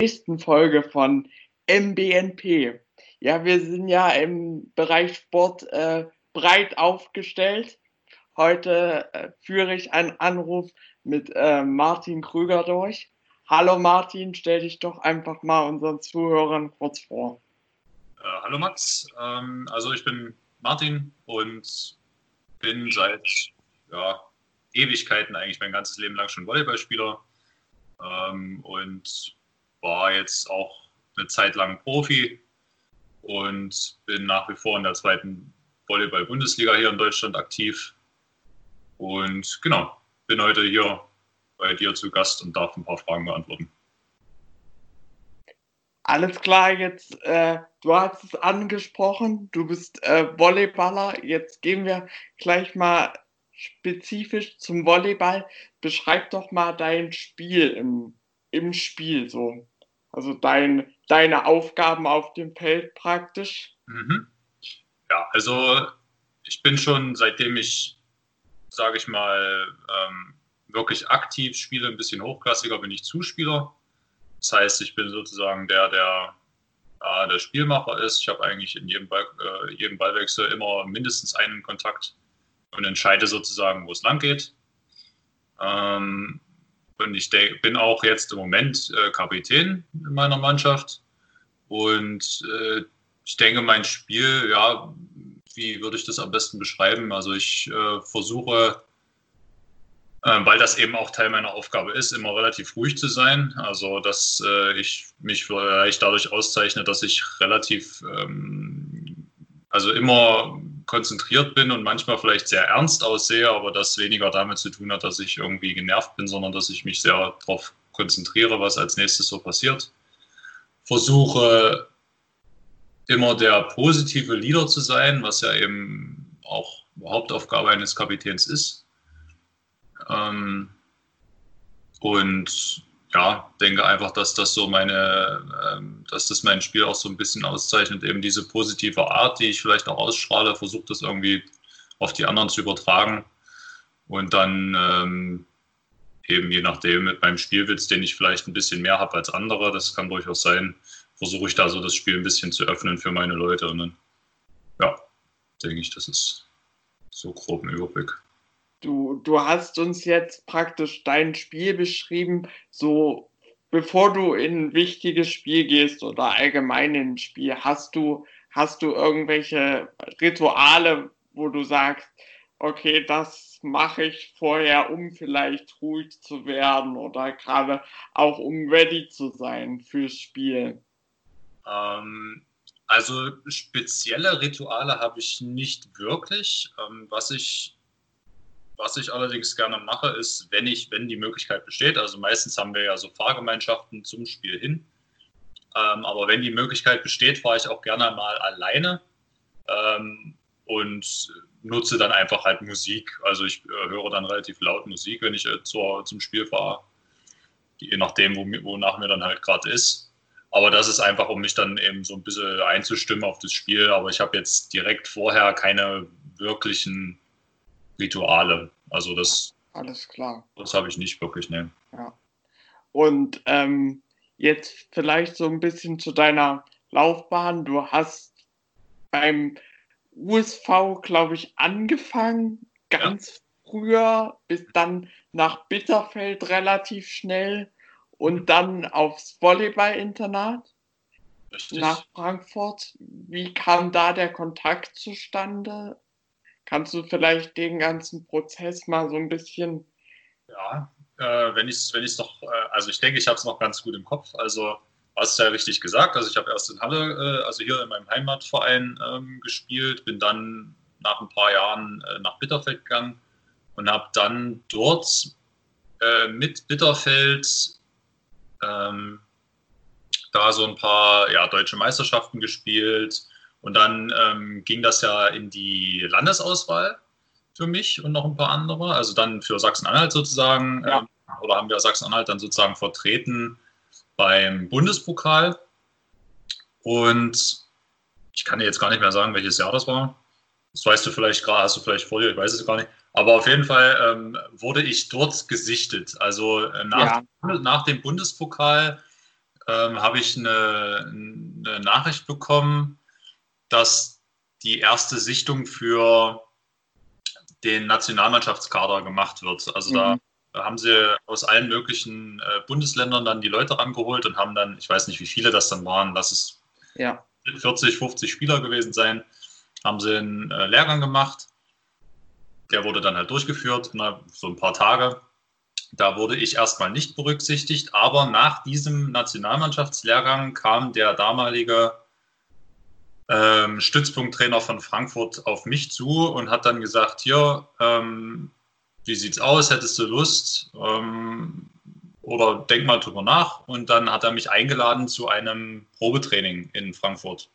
nächsten Folge von MBNP. Ja, wir sind ja im Bereich Sport äh, breit aufgestellt. Heute äh, führe ich einen Anruf mit äh, Martin Krüger durch. Hallo Martin, stell dich doch einfach mal unseren Zuhörern kurz vor. Äh, hallo Max, ähm, also ich bin Martin und bin seit ja, Ewigkeiten eigentlich mein ganzes Leben lang schon Volleyballspieler ähm, und war jetzt auch eine Zeit lang Profi und bin nach wie vor in der zweiten Volleyball-Bundesliga hier in Deutschland aktiv. Und genau, bin heute hier bei dir zu Gast und darf ein paar Fragen beantworten. Alles klar, jetzt, äh, du hast es angesprochen, du bist äh, Volleyballer. Jetzt gehen wir gleich mal spezifisch zum Volleyball. Beschreib doch mal dein Spiel im, im Spiel so. Also dein, deine Aufgaben auf dem Feld praktisch. Mhm. Ja, also ich bin schon seitdem ich, sage ich mal, ähm, wirklich aktiv spiele, ein bisschen hochklassiger bin ich Zuspieler. Das heißt, ich bin sozusagen der, der äh, der Spielmacher ist. Ich habe eigentlich in jedem, Ball, äh, jedem Ballwechsel immer mindestens einen Kontakt und entscheide sozusagen, wo es lang geht. Ähm, und ich bin auch jetzt im Moment äh, Kapitän in meiner Mannschaft. Und äh, ich denke, mein Spiel, ja, wie würde ich das am besten beschreiben? Also ich äh, versuche, äh, weil das eben auch Teil meiner Aufgabe ist, immer relativ ruhig zu sein. Also dass äh, ich mich vielleicht dadurch auszeichne, dass ich relativ, ähm, also immer konzentriert bin und manchmal vielleicht sehr ernst aussehe, aber das weniger damit zu tun hat, dass ich irgendwie genervt bin, sondern dass ich mich sehr darauf konzentriere, was als nächstes so passiert. Versuche immer der positive Leader zu sein, was ja eben auch Hauptaufgabe eines Kapitäns ist. Ähm, und ja, denke einfach, dass das so meine, ähm, dass das mein Spiel auch so ein bisschen auszeichnet, eben diese positive Art, die ich vielleicht auch ausstrahle, versuche das irgendwie auf die anderen zu übertragen. Und dann ähm, eben je nachdem mit meinem Spielwitz, den ich vielleicht ein bisschen mehr habe als andere, das kann durchaus sein, versuche ich da so das Spiel ein bisschen zu öffnen für meine Leute. Und dann, ja, denke ich, das ist so grob ein Überblick du, du hast uns jetzt praktisch dein Spiel beschrieben, so bevor du in ein wichtiges Spiel gehst oder allgemein in ein Spiel, hast du, hast du irgendwelche Rituale, wo du sagst, okay, das mache ich vorher, um vielleicht ruhig zu werden oder gerade auch um ready zu sein fürs Spiel? Ähm, also spezielle Rituale habe ich nicht wirklich. Ähm, was ich was ich allerdings gerne mache, ist, wenn ich, wenn die Möglichkeit besteht, also meistens haben wir ja so Fahrgemeinschaften zum Spiel hin, ähm, aber wenn die Möglichkeit besteht, fahre ich auch gerne mal alleine ähm, und nutze dann einfach halt Musik. Also ich äh, höre dann relativ laut Musik, wenn ich äh, zur, zum Spiel fahre, je nachdem, wo, wonach mir dann halt gerade ist. Aber das ist einfach, um mich dann eben so ein bisschen einzustimmen auf das Spiel. Aber ich habe jetzt direkt vorher keine wirklichen Rituale. Also das. Alles klar. Das habe ich nicht wirklich, ne. Ja. Und ähm, jetzt vielleicht so ein bisschen zu deiner Laufbahn. Du hast beim USV, glaube ich, angefangen, ganz ja. früher, bis dann nach Bitterfeld relativ schnell und dann aufs Volleyball-Internat nach Frankfurt. Wie kam da der Kontakt zustande? Kannst du vielleicht den ganzen Prozess mal so ein bisschen. Ja, äh, wenn ich es wenn noch, äh, also ich denke, ich habe es noch ganz gut im Kopf. Also hast du ja richtig gesagt. Also ich habe erst in Halle, äh, also hier in meinem Heimatverein ähm, gespielt, bin dann nach ein paar Jahren äh, nach Bitterfeld gegangen und habe dann dort äh, mit Bitterfeld ähm, da so ein paar ja, deutsche Meisterschaften gespielt und dann ähm, ging das ja in die Landesauswahl für mich und noch ein paar andere. Also dann für Sachsen-Anhalt sozusagen. Ja. Ähm, oder haben wir Sachsen-Anhalt dann sozusagen vertreten beim Bundespokal. Und ich kann dir jetzt gar nicht mehr sagen, welches Jahr das war. Das weißt du vielleicht gerade, hast du vielleicht vor dir, ich weiß es gar nicht. Aber auf jeden Fall ähm, wurde ich dort gesichtet. Also äh, nach, ja. nach dem Bundespokal ähm, habe ich eine, eine, Nachricht bekommen, dass die erste Sichtung für den Nationalmannschaftskader gemacht wird. Also mhm. da haben sie aus allen möglichen äh, Bundesländern dann die Leute rangeholt und haben dann, ich weiß nicht, wie viele das dann waren, lass es ja. 40, 50 Spieler gewesen sein, haben sie einen äh, Lehrgang gemacht. Der wurde dann halt durchgeführt, na, so ein paar Tage. Da wurde ich erstmal nicht berücksichtigt, aber nach diesem Nationalmannschaftslehrgang kam der damalige ähm, Stützpunkttrainer von Frankfurt auf mich zu und hat dann gesagt, hier, ähm, wie sieht's aus, hättest du Lust ähm, oder denk mal drüber nach. Und dann hat er mich eingeladen zu einem Probetraining in Frankfurt.